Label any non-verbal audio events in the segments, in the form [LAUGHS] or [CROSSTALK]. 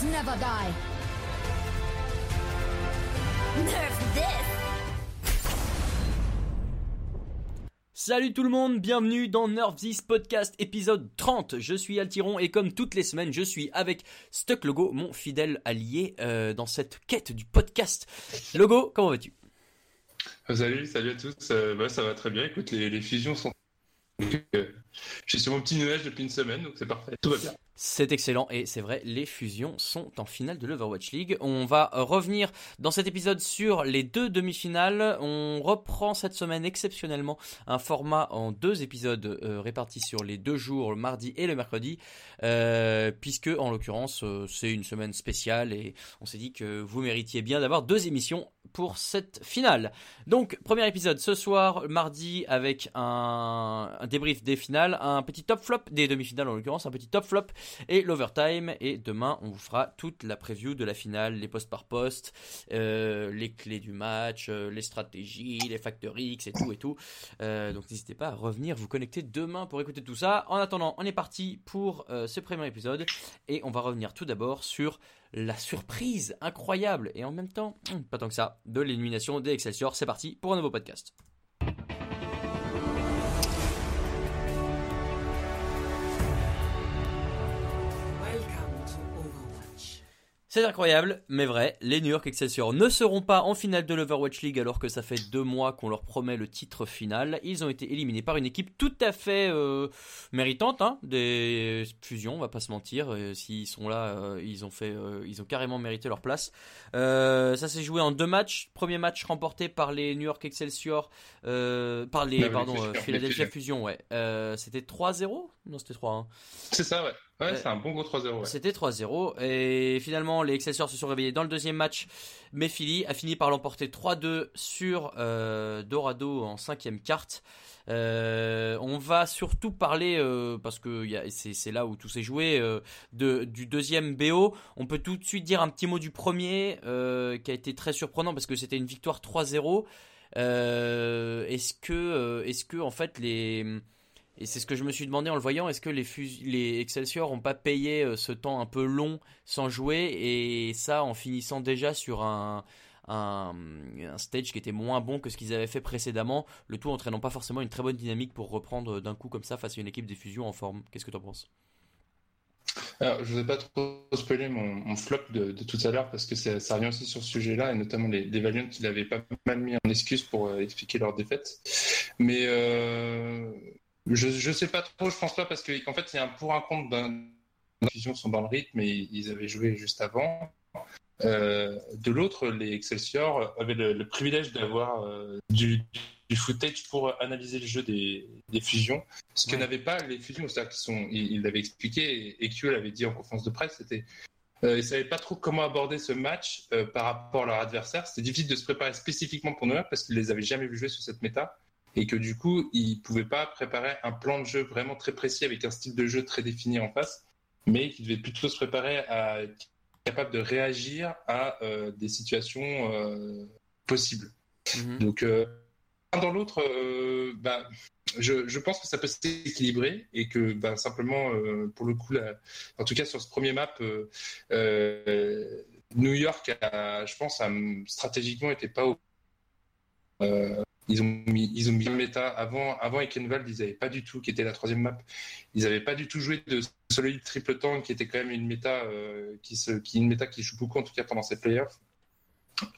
Heroes never die. Nerf this. Salut tout le monde, bienvenue dans Nerf This Podcast épisode 30. Je suis Altiron et comme toutes les semaines, je suis avec Stuck Logo, mon fidèle allié euh, dans cette quête du podcast. Logo, comment vas-tu? Salut, salut à tous. Euh, bah, ça va très bien. Écoute, les, les fusions sont. Euh, je suis sur mon petit nuage depuis une semaine, donc c'est parfait. Tout va bien. C'est excellent et c'est vrai, les fusions sont en finale de l'Overwatch League. On va revenir dans cet épisode sur les deux demi-finales. On reprend cette semaine exceptionnellement un format en deux épisodes euh, répartis sur les deux jours, le mardi et le mercredi, euh, puisque en l'occurrence euh, c'est une semaine spéciale et on s'est dit que vous méritiez bien d'avoir deux émissions pour cette finale. Donc premier épisode ce soir, mardi, avec un, un débrief des finales, un petit top flop des demi-finales en l'occurrence, un petit top flop et l'overtime. Et demain, on vous fera toute la preview de la finale, les postes par poste, euh, les clés du match, euh, les stratégies, les facteurs X et tout et tout. Euh, donc n'hésitez pas à revenir vous connecter demain pour écouter tout ça. En attendant, on est parti pour euh, ce premier épisode et on va revenir tout d'abord sur la surprise incroyable et en même temps, pas tant que ça, de l'élimination des Excelsior. C'est parti pour un nouveau podcast. C'est incroyable, mais vrai, les New York Excelsior ne seront pas en finale de l'Overwatch League alors que ça fait deux mois qu'on leur promet le titre final. Ils ont été éliminés par une équipe tout à fait euh, méritante hein, des fusions, on va pas se mentir. Euh, S'ils sont là, euh, ils ont fait, euh, ils ont carrément mérité leur place. Ça s'est joué en deux matchs. Premier match remporté par les New York Excelsior, par les, pardon, Philadelphia Fusion, ouais. C'était 3-0 Non, c'était 3-1. C'est ça, ouais. Ouais, Ouais. c'est un bon gros 3-0. Ouais. C'était 3-0 et finalement les Excelsior se sont réveillés dans le deuxième match mais Philly a fini par l'emporter 3-2 sur euh, Dorado en cinquième carte. Euh, on va surtout parler euh, parce que c'est là où tout s'est joué euh, de, du deuxième BO. On peut tout de suite dire un petit mot du premier euh, qui a été très surprenant parce que c'était une victoire 3-0. Euh, est-ce que euh, est-ce que en fait les et c'est ce que je me suis demandé en le voyant, est-ce que les, les Excelsior ont pas payé euh, ce temps un peu long sans jouer et ça en finissant déjà sur un, un, stage qui était moins bon que ce qu'ils avaient fait précédemment, le tout entraînant pas forcément une très bonne dynamique pour reprendre d'un coup comme ça face à une équipe des fusions en forme. Qu'est-ce que tu en penses? Alors, je ne vais pas trop spoiler mon, flop de, tout à l'heure parce que ça, revient aussi sur ce sujet-là et notamment les, les Valiant qui l'avaient pas mal mis en excuse pour euh, expliquer leur défaite. Mais euh, je ne sais pas trop, je pense pas parce qu'en fait, il y a un pour un compte fusions sont dans le rythme et ils avaient joué juste avant. Euh, de l'autre, les Excelsior avaient le, le privilège d'avoir euh, du, du footage pour analyser le jeu des, des fusions, ce que Ouais. n'avaient pas les fusions. C'est-à-dire qu'ils sont, ils ils l'avaient expliqué et EQ l'avait dit en conférence de presse, c'était euh, ils savaient pas trop comment aborder ce match par rapport à leur adversaire. C'était difficile de se préparer spécifiquement pour York parce qu'ils les avaient jamais vu jouer sur cette méta et que du coup ils pouvaient pas préparer un plan de jeu vraiment très précis avec un style de jeu très défini en face, mais qu'ils devaient plutôt se préparer à être capable de réagir à euh, des situations euh, possibles. Mhm. Donc, euh, dans l'autre, bah, je, je pense que ça peut s'équilibrer et que bah, simplement, pour le coup, en tout cas sur ce premier map, New York, a, je pense, a, stratégiquement, était pas au. Euh, ils ont mis, ils ont mis méta avant, avant Ekenwald, ils n'avaient pas du tout, qui était la troisième map, ils n'avaient pas du tout joué de solide triple tank, qui était quand même une méta euh, qui se, qui une méta qui joue beaucoup en tout cas pendant ces playoffs.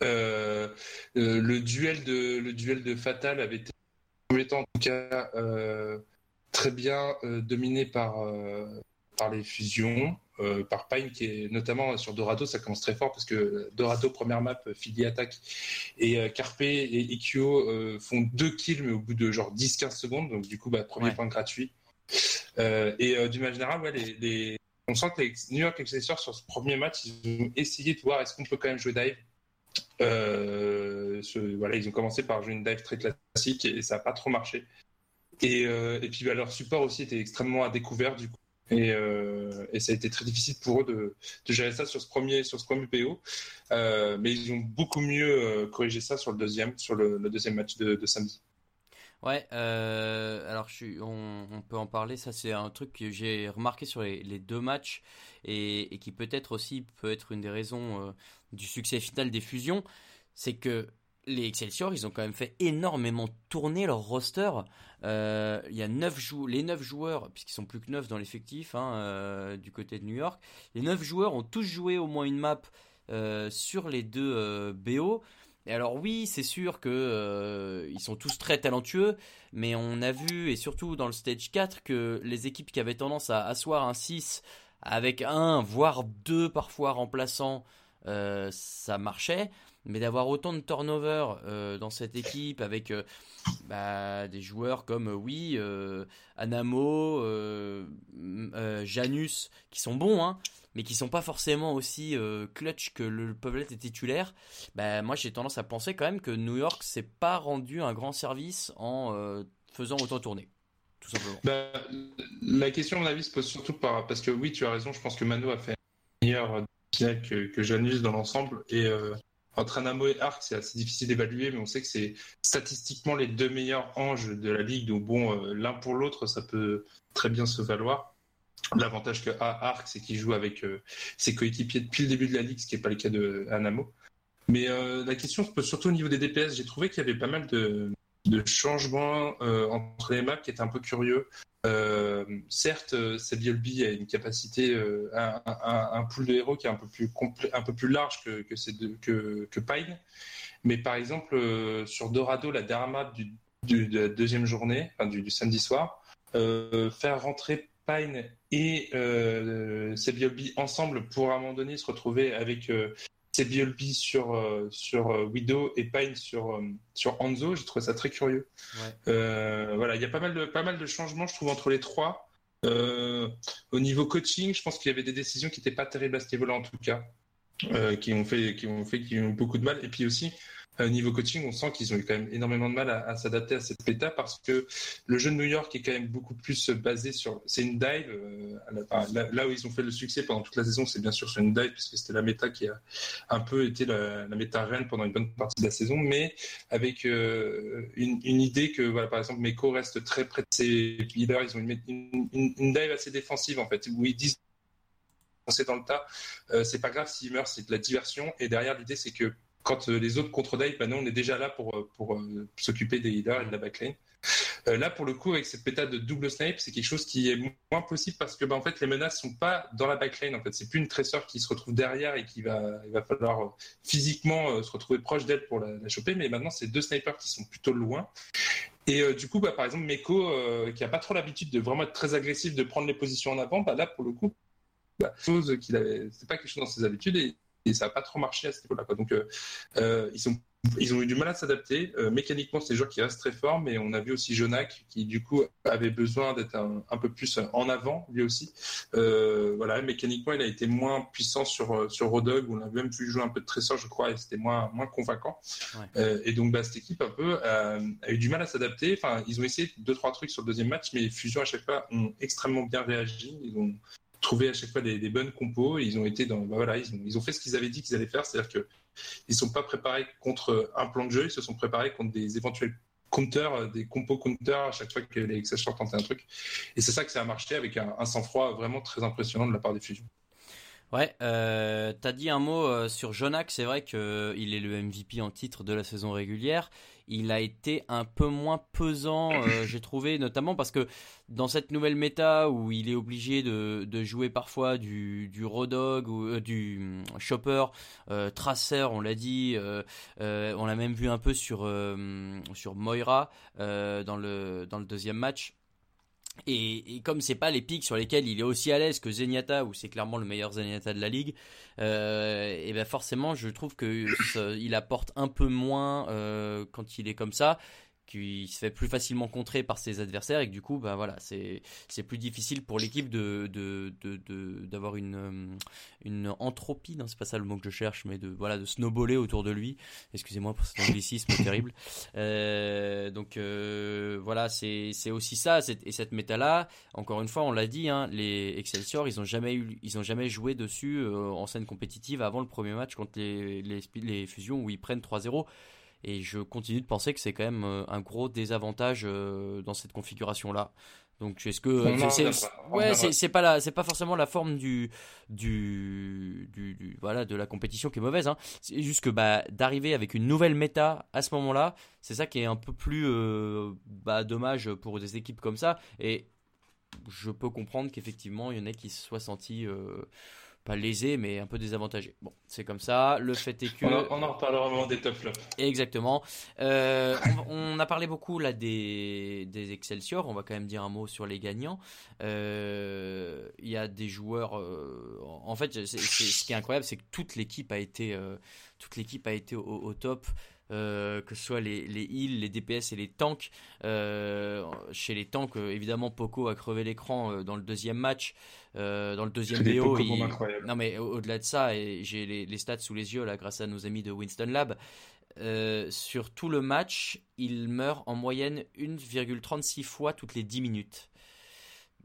Euh, euh, le duel de le duel de Fatal avait été en tout cas euh, très bien dominé par par les fusions euh, par Pine qui est notamment sur Dorado ça commence très fort parce que Dorado première map Philly attaque et euh, Carpe et euh, font deux kills mais au bout de genre 10-15 secondes donc du coup bah, premier Ouais. point gratuit Euh, et euh, d'une manière générale ouais, les, les- on sent que les New York Excelsior sur ce premier match ils ont essayé de voir est-ce qu'on peut quand même jouer dive? Euh, ce- voilà, ils ont commencé par jouer une dive très classique et ça n'a pas trop marché. Et, euh, et puis bah, leur support aussi était extrêmement à découvert du coup. Et, euh, et ça a été très difficile pour eux de, gérer ça sur ce premier, sur ce premier PO. Euh, mais ils ont beaucoup mieux euh, corrigé ça sur le deuxième, sur le, deuxième match de, samedi. Ouais, alors on, peut en parler. Ça, c'est un truc que j'ai remarqué sur les, deux matchs et, qui peut-être aussi peut être une des raisons du succès final des fusions. C'est que les Excelsior, ils ont quand même fait énormément tourner leur roster. Euh, il y a neuf jou les 9 joueurs, puisqu'ils sont plus que 9 dans l'effectif hein, euh, du côté de New York, les 9 joueurs ont tous joué au moins une map euh, sur les deux BO. Et alors oui, c'est sûr que ils sont tous très talentueux, mais on a vu, et surtout dans le stage 4, que les équipes qui avaient tendance à asseoir un 6 avec un, voire deux parfois remplaçants, euh, ça marchait. Mais d'avoir autant de turnover euh, dans cette équipe avec euh, bah, des joueurs comme, oui, Anamo, Janus, qui sont bons, hein, mais qui sont pas forcément aussi clutch que le peuvent l'être les titulaires, bah, moi j'ai tendance à penser quand même que New York s'est pas rendu un grand service en faisant autant tourner. Tout simplement. Bah, la question, à mon avis, se pose surtout par. Parce que oui, tu as raison, je pense que Mano a fait meilleur que, que Janus dans l'ensemble. Et euh, entre Anamo et Arc, c'est assez difficile d'évaluer, mais on sait que c'est statistiquement les deux meilleurs anges de la ligue. Donc bon, euh, l'un pour l'autre, ça peut très bien se valoir. L'avantage que a Arc, c'est qu'il joue avec euh, ses coéquipiers depuis le début de la ligue, ce qui n'est pas le cas de Anamo. Mais la question se pose surtout au niveau des DPS. J'ai trouvé qu'il y avait pas mal de, de changements entre les maps qui étaient un peu curieux. Euh, certes, euh, Sabiolbi a une capacité, euh, un, un, pool de héros qui est un peu plus large que Pine. Mais par exemple, euh, sur Dorado, la dernière map du, de la deuxième journée, du, samedi soir, euh, faire rentrer Pine et euh, Sabiolbi ensemble pour à un moment donné se retrouver avec euh, Sebiolbi sur, euh, sur euh, Widow et Pine sur, euh, sur Hanzo, j'ai trouvé ça très curieux. Ouais. Euh, voilà, il y a pas mal, de, pas mal de changements, je trouve, entre les trois. Au niveau coaching, je pense qu'il y avait des décisions qui n'étaient pas terribles à ce niveau-là, en tout cas, qui ont fait, qui ont fait, qui ont eu beaucoup de mal. Et puis aussi, au niveau coaching, on sent qu'ils ont eu quand même énormément de mal à, s'adapter à cette bêta parce que le jeu de New York est quand même beaucoup plus basé sur. C'est une dive. Euh, là, où ils ont fait le succès pendant toute la saison, c'est bien sûr sur une dive puisque c'était la méta qui a un peu été la, la méta reine pendant une bonne partie de la saison, mais avec euh, une, idée que, voilà, par exemple, Meko reste très près de ses leaders. Ils ont une, dive assez défensive en fait, où ils disent c'est dans le tas, euh, c'est pas grave s'il meurt, c'est de la diversion. Et derrière, l'idée, c'est que quand euh, les autres contre-dive, bah, nous, on est déjà là pour, euh, pour, pour s'occuper des healers et de la backline. Euh, là, pour le coup, avec cette méthode de double snipe, c'est quelque chose qui est moins possible parce que, bah, en fait, les menaces sont pas dans la backline. En fait, c'est plus une tresseur qui se retrouve derrière et qui va, il va falloir physiquement se retrouver proche d'elle pour la, choper. Mais maintenant, c'est deux snipers qui sont plutôt loin. Et euh, du coup, bah, par exemple, Meko, euh, qui a pas trop l'habitude de vraiment être très agressif, de prendre les positions en avant, bah, là, pour le coup, bah, chose qu'il c'est pas quelque chose dans ses habitudes et ça a pas trop marché à ce niveau-là. Donc, euh, ils sont ils ont eu du mal à s'adapter. Euh, mécaniquement, c'est des joueurs qui restent très forts, mais on a vu aussi Jonak qui, du coup, avait besoin d'être un, un, peu plus en avant, lui aussi. Euh, voilà, mécaniquement, il a été moins puissant sur, sur Rodog, où on a même pu jouer un peu de trésor, je crois, et c'était moins, moins convaincant. Ouais. Euh, et donc, bah, cette équipe, un peu, a, a eu du mal à s'adapter. Enfin, ils ont essayé deux, trois trucs sur le deuxième match, mais les Fusions, à chaque fois, ont extrêmement bien réagi. Ils ont trouvé à chaque fois des, bonnes compos. Ils ont été dans, bah, voilà, ils ont, ils ont fait ce qu'ils avaient dit qu'ils allaient faire, c'est-à-dire que ils sont pas préparés contre un plan de jeu, ils se sont préparés contre des éventuels counters, des compos counters à chaque fois que les Excelsior tentaient un truc. Et c'est ça que ça a marché avec un, un sang-froid vraiment très impressionnant de la part des fusions. Ouais, euh, t'as dit un mot euh, sur Jonak, c'est vrai qu'il euh, est le MVP en titre de la saison régulière. Il a été un peu moins pesant, euh, [COUGHS] j'ai trouvé, notamment parce que dans cette nouvelle méta où il est obligé de, de jouer parfois du, du Rodog ou euh, du Chopper, Tracer, on l'a dit, on l'a même vu un peu sur sur Moira dans le dans le deuxième match. Et, et, comme c'est pas les pics sur lesquels il est aussi à l'aise que Zenyatta, où c'est clairement le meilleur Zenyatta de la ligue, euh, et ben forcément je trouve que il apporte un peu moins euh, quand il est comme ça qui se fait plus facilement contrer par ses adversaires et que du coup bah voilà c'est c'est plus difficile pour l'équipe de de de d'avoir une euh, une entropie non c'est pas ça le mot que je cherche mais de voilà de snowballer autour de lui. Excusez-moi pour cet anglicisme [LAUGHS] terrible. Euh, donc euh, voilà c'est c'est aussi ça et cette méta là encore une fois on l'a dit hein, les Excelsior ils ont jamais eu ils ont jamais joué dessus euh, en scène compétitive avant le premier match contre les les, les fusions où ils prennent 3-0 Et je continue de penser que c'est quand même euh, un gros désavantage euh, dans cette configuration-là. Donc est-ce que c'est- ouais c'est c'est pas la c'est pas forcément la forme du du, du, du- voilà de la compétition qui est mauvaise hein. C'est juste que bah d'arriver avec une nouvelle méta à ce moment-là, c'est ça qui est un peu plus euh, bah, dommage pour des équipes comme ça et je peux comprendre qu'effectivement il y en a qui se soient sentis euh, pas lésés mais un peu désavantagés. Bon, c'est comme ça. Le fait est que On, en- reparlera au moment des top flops. Exactement. Euh, on, on a parlé beaucoup là des, des Excelsior. On va quand même dire un mot sur les gagnants. Euh, Il y a des joueurs. euh, en fait, ce qui est incroyable, c'est que toute l'équipe a été, toute l'équipe a été au, au top. Euh, que ce soit les, les heals, les DPS et les tanks. Euh, chez les tanks, euh, évidemment, Poco a crevé l'écran dans le deuxième match. Euh, dans le deuxième BO, il- non mais au- au-delà de ça, et j'ai les, les stats sous les yeux là grâce à nos amis de Winston Lab. euh, sur tout le match, il meurt en moyenne 1,36 fois toutes les 10 minutes.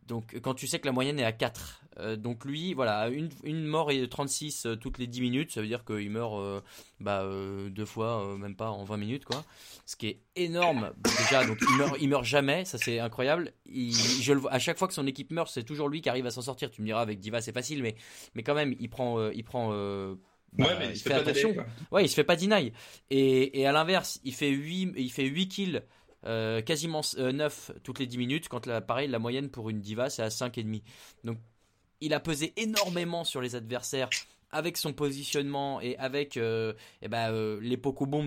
Donc quand tu sais que la moyenne est à 4. Euh, donc lui, voilà, une, une mort et 36 euh, toutes les 10 minutes, ça veut dire qu'il meurt euh, bah, deux fois, même pas en 20 minutes, quoi. Ce qui est énorme déjà, donc il meurt, il meurt jamais, ça c'est incroyable. Il, je le vois, à chaque fois que son équipe meurt, c'est toujours lui qui arrive à s'en sortir. Tu me diras, avec Diva c'est facile, mais, mais quand même, il prend... il prend bah, ouais, mais il, se fait, attention. délai. Ouais, il se fait pas deny. Et, et à l'inverse, il fait 8, il fait 8 kills, euh, quasiment 9 toutes les 10 minutes, quand la, pareil, la moyenne pour une diva, c'est à 5,5. Donc, il a pesé énormément sur les adversaires avec son positionnement et avec euh, euh, les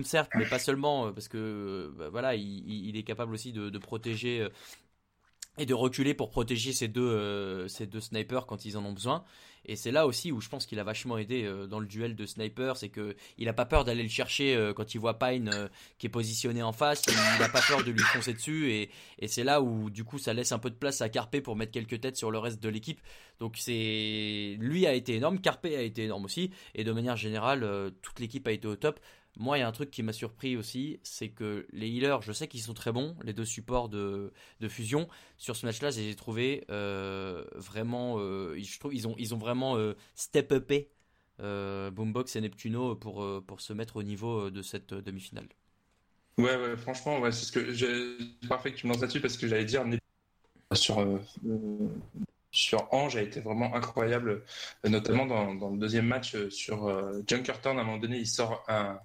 certes, mais pas seulement, euh, parce que euh, bah, voilà, il, est capable aussi de, protéger. et de reculer pour protéger ces deux snipers quand ils en ont besoin. Et c'est là aussi où je pense qu'il a vachement aidé euh, dans le duel de sniper, c'est que il a pas peur d'aller le chercher euh, quand il voit Pine euh, qui est positionné en face, il, il a pas peur de lui foncer dessus et, et c'est là où du coup ça laisse un peu de place à Carpe pour mettre quelques têtes sur le reste de l'équipe. Donc c'est lui a été énorme, Carpe a été énorme aussi et de manière générale toute l'équipe a été au top. Moi, il y a un truc qui m'a surpris aussi, c'est que les healers, je sais qu'ils sont très bons, les deux supports de, de fusion. Sur ce match-là, j'ai trouvé euh, vraiment, euh, je trouve, ils ont, ils ont vraiment euh, step upé Boombox et Neptuno pour, pour se mettre au niveau de cette demi-finale. Ouais, ouais, franchement, ouais, c'est ce que j'ai. Parfait que tu me lances là-dessus parce que j'allais dire sur sur Ange a été vraiment incroyable, notamment dans, dans le deuxième match sur euh, Junkertown. À un moment donné, il sort un-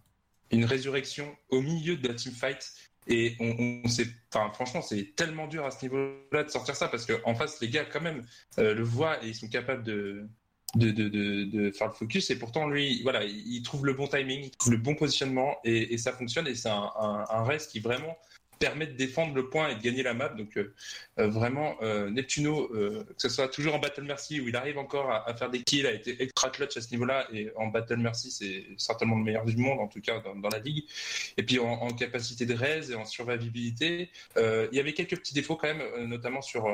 une résurrection au milieu de la teamfight. Et on, on s'est, enfin, franchement, c'est tellement dur à ce niveau-là de sortir ça parce qu'en face, les gars, quand même, euh, le voient et ils sont capables de, de, de, de, faire le focus. Et pourtant, lui, voilà, il trouve le bon timing, il trouve le bon positionnement et, ça fonctionne. Et c'est un, un, race qui vraiment permet de défendre le point et de gagner la map. Donc, euh, euh, vraiment, euh, Neptuno, euh, que ce soit toujours en Battle Mercy où il arrive encore à, à faire des kills, a été extra clutch à ce niveau-là. Et en Battle Mercy, c'est certainement le meilleur du monde, en tout cas dans, dans la ligue. Et puis en, en capacité de raise et en survivabilité, il y avait quelques petits défauts quand même, notamment sur,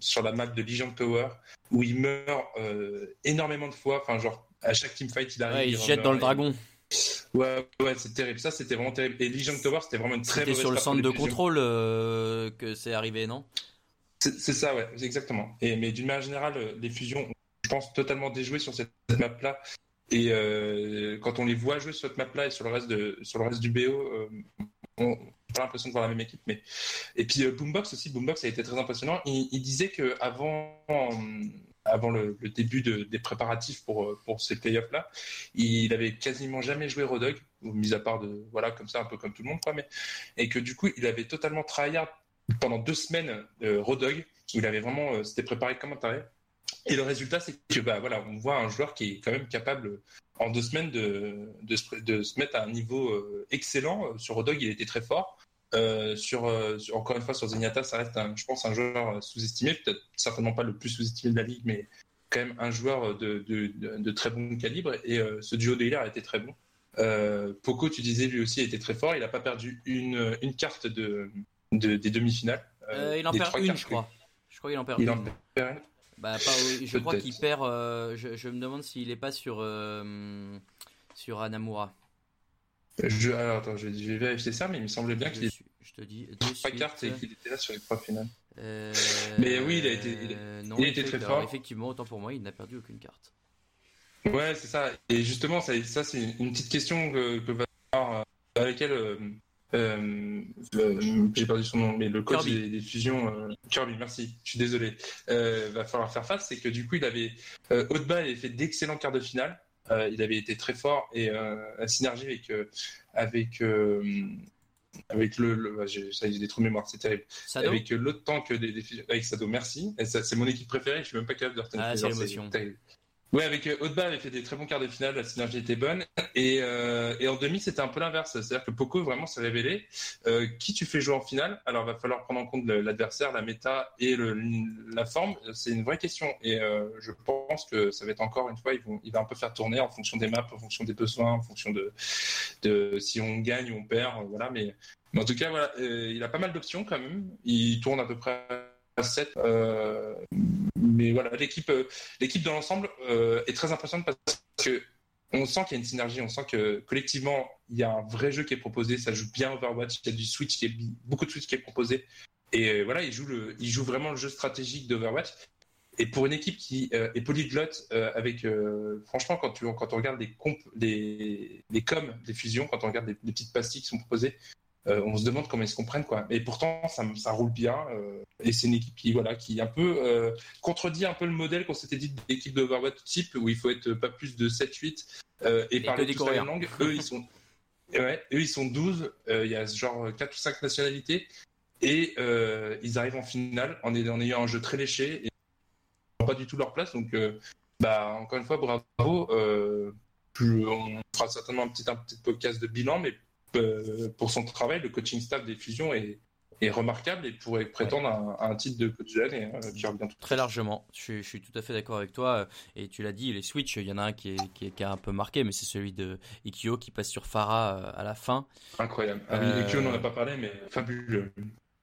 sur la map de Legion Tower où il meurt énormément de fois. Enfin, genre, à chaque teamfight, il arrive. Ouais, il remeurt jette dans le et- dragon. Ouais, ouais, c'est terrible. Ça, c'était vraiment terrible. Et Legion Tower, c'était vraiment une très C'était mauvaise sur le centre de contrôle euh, que c'est arrivé, non? C'est ça, ouais, exactement. Et, mais d'une manière générale, euh, les fusions, je pense, totalement déjouées sur cette map-là. Et euh, quand on les voit jouer sur cette map-là et sur le reste, de, sur le reste du BO, euh, on pas l'impression de voir la même équipe. Mais... Et puis Boombox aussi, Boombox a été très impressionnant. Il, il disait que avant, le, début de- des préparatifs pour, euh, pour ces playoffs-là, il avait quasiment jamais joué Rodog, mis à part de, voilà, comme ça, un peu comme tout le monde, quoi. Mais, et que du coup, il avait totalement tryhard pendant deux semaines euh, Rodog. Il avait vraiment, euh, s'était préparé comme un taré. Et le résultat, c'est que bah voilà, on voit un joueur qui est quand même capable en deux semaines de, de, se, de se mettre à un niveau euh, excellent. Sur Rodog, il était très fort. Euh, sur, euh, sur- encore une fois, sur Zenyatta, ça reste, un, je pense, un joueur euh, sous-estimé. Peut-être certainement pas le plus sous-estimé de la ligue, mais quand même un joueur de, de, de, de très bon calibre. Et euh, ce duo de healers était très bon. Poco, tu disais, lui aussi était très fort. Il n'a pas perdu une, une carte de, de- des demi-finales. Il en perd une, je crois. Je crois qu'il en perd Il une. en perd une. Bah, pas, je crois qu'il perd. je, je me demande s'il est pas sur sur Anamura. Je, alors, attends, je, je vais vérifier ça, mais il me semblait bien qu'il était je te dis. suite. cartes et qu'il était là sur les trois finales. Euh, Mais oui, il a été- il- non, il a été très alors, fort. Effectivement, autant pour moi, il n'a perdu aucune carte. Ouais, c'est ça. Et justement, ça, ça c'est une petite question que, que va avoir avec elle. euh, euh, euh, j'ai perdu son nom, mais le coach des, des fusions, euh, Kirby, merci, je suis désolé, euh, va falloir faire face, c'est que du coup, il avait, euh, Haut-de-bas avait fait d'excellents quarts de finale, Euh, il avait été très fort et euh, la synergie avec, euh, avec, euh, avec le, ça, j'ai des trous de mémoire, c'est terrible, Sado avec euh, l'autre tank des, avec Sado, merci, c'est mon équipe préférée, je suis même pas capable de retenir. Ah, c'est terrible. Ouais, avec euh, Haut-de-bas avait fait des très bons quarts de finale, la synergie était bonne. Et, euh, et en demi, c'était un peu l'inverse. C'est-à-dire que Poco vraiment s'est révélé. Euh, qui tu fais jouer en finale? Alors, va falloir prendre en compte l'adversaire, la méta et le, la forme. C'est une vraie question. Et euh, je pense que ça va être encore une fois, il va un peu faire tourner en fonction des maps, en fonction des besoins, en fonction de, si on gagne ou on perd. Voilà. Mais, en tout cas, voilà, il a pas mal d'options quand même. Il tourne à peu près à 7. Mais voilà, l'équipe, euh, l'équipe dans l'ensemble euh, est très impressionnante parce que on sent qu'il y a une synergie, on sent que collectivement il y a un vrai jeu qui est proposé, ça joue bien Overwatch, il y a du switch, qui est, beaucoup de switch qui est proposé, et euh, voilà, il joue le, il joue vraiment le jeu stratégique d'Overwatch. Et pour une équipe qui est polyglotte, avec franchement quand tu quand on regarde les comp, les les coms, des fusions, quand on regarde les, les petites pastilles qui sont proposées, euh, on se demande comment ils se comprennent quoi. Et pourtant ça, ça roule bien. euh, et c'est une équipe qui voilà qui un peu euh, contredit un peu le modèle qu'on s'était dit d'équipe d'Overwatch type où il faut être pas plus de 7-8 euh, et, que parler des tous la même langue. Eux ils sont [LAUGHS] ouais, eux ils sont 12. euh, Il y a genre 4 ou 5 nationalités et ils arrivent en finale en, ayant- en ayant un jeu très léché et pas du tout leur place. Donc bah encore une fois bravo. Plus- on fera certainement un petit un petit podcast de bilan, mais pour son travail, le coaching staff des fusions est, est remarquable et pourrait prétendre à, un, à un titre de coach de l'année euh, qui revient tout Très largement, je, suis- je suis tout à fait d'accord avec toi. Et tu l'as dit, les Switch, il y en a un qui, est, qui, est- qui a un peu marqué, mais c'est celui de Ikio qui passe sur Farah euh, à la fin. incroyable. Ah oui, Euh, on n'en a pas parlé, mais fabuleux.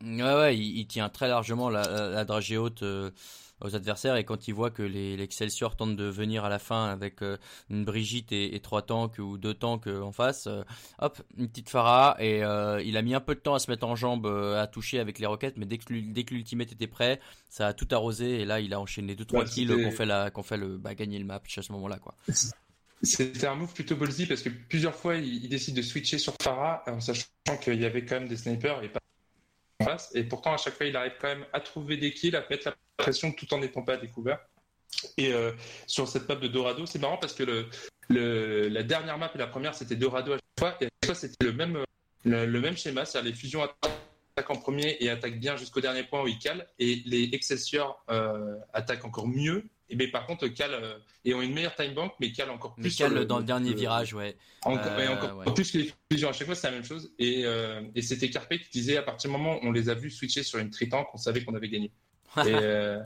Ouais, ouais, il, il tient très largement la, la, la dragée haute euh, aux adversaires. Et quand il voit que les l'Excelsior tentent de venir à la fin avec euh, une Brigitte et, et trois tanks ou deux tanks euh, en face, euh, hop, une petite Farah. Et il a mis un peu de temps à se mettre en jambe, à toucher avec les roquettes, mais dès que, l'ul- dès que l'ultimate était prêt, ça a tout arrosé. Et là il a enchaîné deux trois Ouais, kills qu'on fait la qu'on fait le bah, gagner le match à ce moment-là quoi. C'était un move plutôt ballsy parce que plusieurs fois il, il décide de switcher sur Farah en sachant qu'il y avait quand même des snipers et pas Et pourtant à chaque fois il arrive quand même à trouver des kills, à mettre la pression tout en n'étant pas à découvert. Et euh, sur cette map de Dorado, c'est marrant parce que la dernière map et la première c'était Dorado à chaque fois et à chaque fois c'était le même schéma, c'est-à-dire les fusions attaquent en premier et attaquent bien jusqu'au dernier point où ils calent et les Excelsior euh, attaquent encore mieux. Et mais par contre euh, et ont une meilleure time bank mais calent encore plus Mais sur Cal dans le dernier virage, ouais. encore, Euh, et encore ouais. plus que les fusions. À chaque fois, c'est la même chose. Et, euh, et c'était Carpe qui disait à partir du moment où on les a vus switcher sur une tritank, on savait qu'on avait gagné. [LAUGHS] et euh,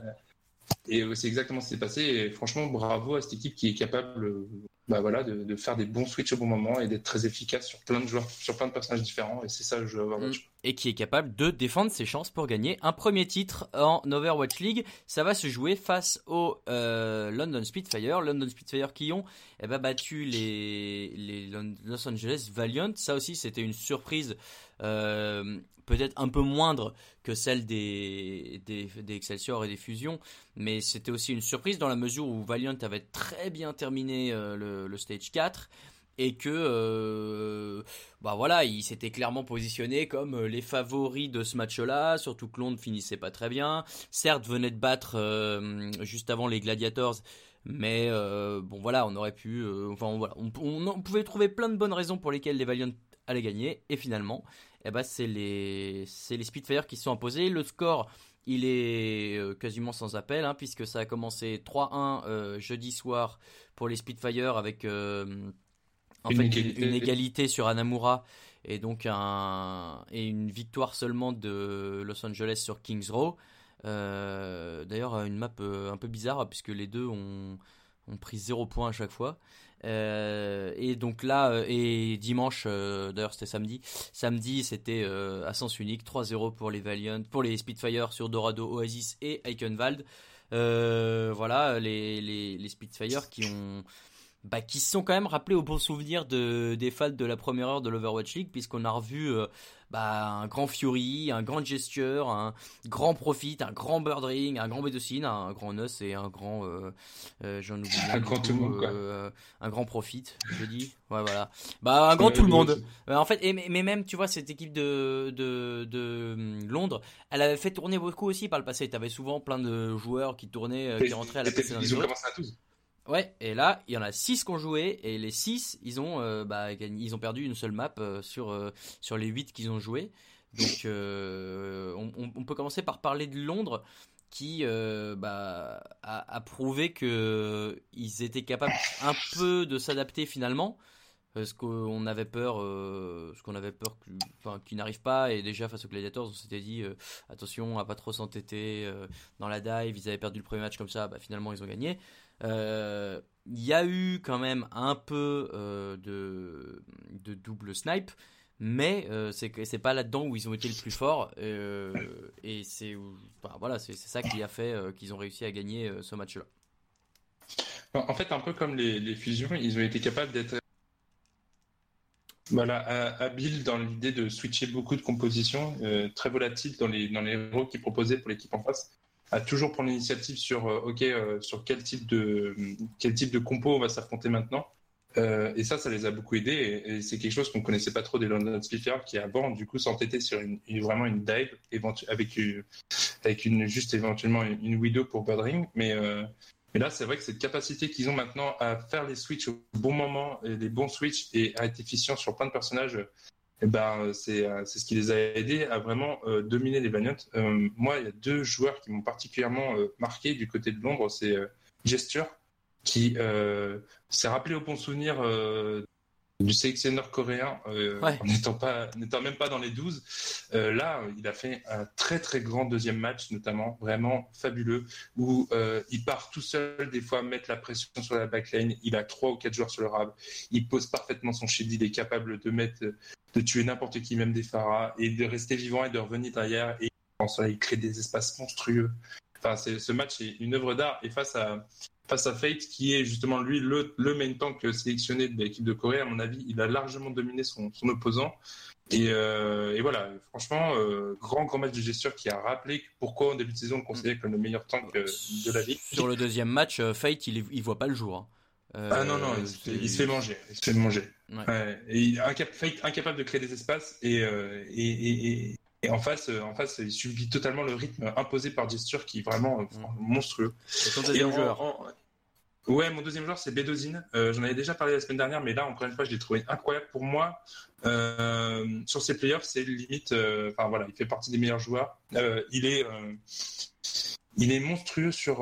et euh, c'est exactement ce qui s'est passé. Et franchement, bravo à cette équipe qui est capable euh, bah voilà, de, de faire des bons switches au bon moment et d'être très efficace sur plein de joueurs, sur plein de personnages différents. Et c'est ça le jeu Overwatch. et qui est capable de défendre ses chances pour gagner un premier titre en Overwatch League. Ça va se jouer face au euh, London Spitfire. London Spitfire qui ont eh ben, battu les, les Los Angeles Valiant. Ça aussi, c'était une surprise euh, peut-être un peu moindre que celle des, des, des Excelsior et des Fusions. Mais c'était aussi une surprise dans la mesure où Valiant avait très bien terminé euh, le, le Stage 4 et que euh, bah voilà, il s'était clairement positionné comme euh, les favoris de ce match-là, surtout que Londres finissait pas très bien. Certes, venait de battre euh, juste avant les Gladiators, mais bon voilà, on aurait pu, enfin voilà, on, pouvait trouver plein de bonnes raisons pour lesquelles les Valiant allaient gagner, et finalement, eh ben c'est les c'est les Spitfire qui se sont imposés. Le score il est quasiment sans appel, hein, puisque ça a commencé 3-1 euh, jeudi soir pour les Spitfire avec euh, en Une fait égalité. une égalité sur Anamura et donc un et une victoire seulement de Los Angeles sur Kings Row. Euh, D'ailleurs une map euh, un peu bizarre puisque les deux ont ont pris zéro point à chaque fois. Euh, et donc là, euh, et dimanche, euh, d'ailleurs c'était samedi, samedi c'était euh, à sens unique, 3-0 pour les Valiant, pour les Spitfire sur Dorado, Oasis et Eichenwald. Euh, voilà, les, les, les Spitfire qui ont bah, qui se sont quand même rappelés au bon souvenir de, des fans de la première heure de l'Overwatch League, puisqu'on a revu euh, bah, un grand Fury, un grand Gesture, un grand Profit, un grand Birdring, un grand Bedocine, un grand Nus et un grand. Euh, euh, J'en oublie [LAUGHS] Un grand tout le monde, quoi. euh, un grand Profit, je dis. Ouais, voilà. Bah, un grand tout le monde. Euh, en fait, et, mais même, tu vois, cette équipe de, de, de hum, Londres, elle avait fait tourner beaucoup aussi par le passé. T'avais souvent plein de joueurs qui tournaient, euh, qui rentraient à la place Ils ont commencé à 12. Ouais, et là, il y en a 6 qui ont joué, et les 6, ils ont, euh, bah, ils ont perdu une seule map euh, sur, euh, sur les 8 qu'ils ont joué. Donc, on, peut commencer par parler de Londres, qui bah, a, a prouvé qu'ils étaient capables un peu de s'adapter finalement. Parce qu'on avait peur, qu'on peur que- enfin, qu'ils n'arrivent pas, et déjà face aux Gladiators, on s'était dit attention à pas trop s'entêter dans la dive. Ils avaient perdu le premier match comme ça, bah, finalement ils ont gagné. Euh, Il y a eu quand même un peu euh, de, double snipe, mais euh, c'est pas là-dedans où ils ont été le plus forts. euh, et c'est enfin, voilà, ça qui a fait euh, qu'ils ont réussi à gagner euh, ce match-là. En fait, un peu comme les, fusions, ils ont été capables d'être habiles dans l'idée de switcher beaucoup de compositions, euh, très volatiles dans les, dans qu'ils proposaient pour l'équipe en face, à toujours prendre l'initiative sur euh, OK, euh, sur quel type de quel type de compo on va s'affronter maintenant. Euh, et ça, ça les a beaucoup aidés. Et, c'est quelque chose qu'on connaissait pas trop des London Spitfire, qui avant, du coup, s'entêtaient sur une, vraiment une dive, avec, une- avec une, juste éventuellement une, widow pour Birdring. Mais, mais là, c'est vrai que cette capacité qu'ils ont maintenant à faire les switches au bon moment, les bons switches, et à être efficients sur plein de personnages, eh ben, c'est euh, c'est ce qui les a aidés à vraiment euh, dominer les Valiant. Euh, moi, il y a deux joueurs qui m'ont particulièrement marqué du côté de Londres, c'est Gesture, qui s'est rappelé au bon souvenir du sélectionneur coréen euh, Ouais. n'étant pas n'étant même pas dans les 12 Euh, là il a fait un très très grand deuxième match notamment vraiment fabuleux où euh, il part tout seul des fois mettre la pression sur la backline. Il a trois ou quatre joueurs sur le rab. Il pose parfaitement son shield. Il est capable de mettre de tuer n'importe qui même des Pharas et de rester vivant et de revenir derrière. Et en cela, il crée des espaces monstrueux. Enfin ce match est une œuvre d'art. Et face à face à Fate, qui est justement lui le, le main tank sélectionné de l'équipe de Corée, à mon avis, il a largement dominé son, son opposant. Et, euh, et voilà, franchement, euh, grand grand match de gesture qui a rappelé pourquoi en début de saison on le considérait comme le meilleur tank euh, de la ligue. Sur le deuxième match, Fate, il, il voit pas le jour. hein. Ah non, non, il, se fait- il se fait manger. Il se fait manger. Ouais. Ouais. Et il- incap- Fate incapable de créer des espaces et, et, et, et- en face, euh, en face, il subit totalement le rythme imposé par Gesture qui est vraiment euh, monstrueux. C'est ton Et en- joueur. en- Ouais, mon deuxième joueur, c'est Bedozine. Euh, J'en avais déjà parlé la semaine dernière, mais là, encore une fois, je l'ai trouvé incroyable pour moi. Euh, sur ces playoffs, c'est limite. euh, Enfin, voilà, il fait partie des meilleurs joueurs. Il, est, il est monstrueux sur,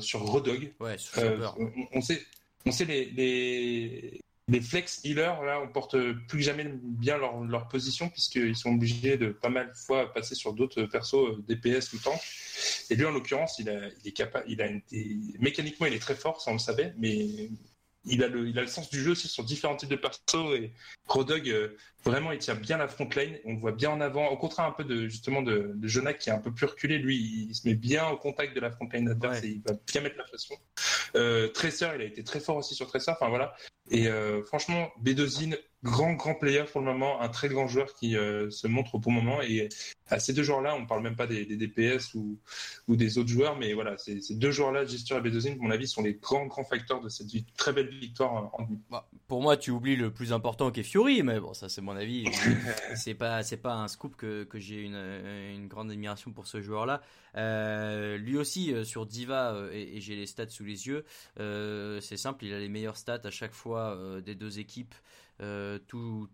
sur Rodog. Ouais, sur on, on sait, on sait les, les, les flex healers, là, on porte plus que jamais bien leur, leur position, puisqu'ils sont obligés de pas mal de fois passer sur d'autres persos euh, DPS ou tank. Et lui, en l'occurrence, il, a, il est capable, il a une- mécaniquement, il est très fort, ça on le savait, mais il a le, il a le sens du jeu aussi sur différents types de persos. Et Rodog, euh, vraiment, il tient bien la front lane, on le voit bien en avant, au contraire un peu de, justement, de, de Jonak qui est un peu plus reculé, lui, il, se met bien au contact de la front lane adverse Ouais. et il va bien mettre la pression. Euh, Tracer, il a été très fort aussi sur Tracer, enfin voilà. Et euh, franchement, Bedozine, grand, grand player pour le moment, un très grand joueur qui euh, se montre au bon moment. Et à ces deux joueurs-là, on ne parle même pas des, des DPS ou, ou des autres joueurs, mais voilà, ces, ces deux joueurs-là, Gesture et Bedozine, à mon avis, sont les grands, grands facteurs de cette très belle victoire en- en demi. Bah, pour moi, tu oublies le plus important qui est Fury, mais bon, ça c'est mon avis. [LAUGHS] c'est pas, c'est pas un scoop que, que j'ai une, une grande admiration pour ce joueur-là. Euh, lui aussi euh, sur Diva euh, et, j'ai les stats sous les yeux. c'est simple, il a les meilleures stats à chaque fois des deux équipes. Tout,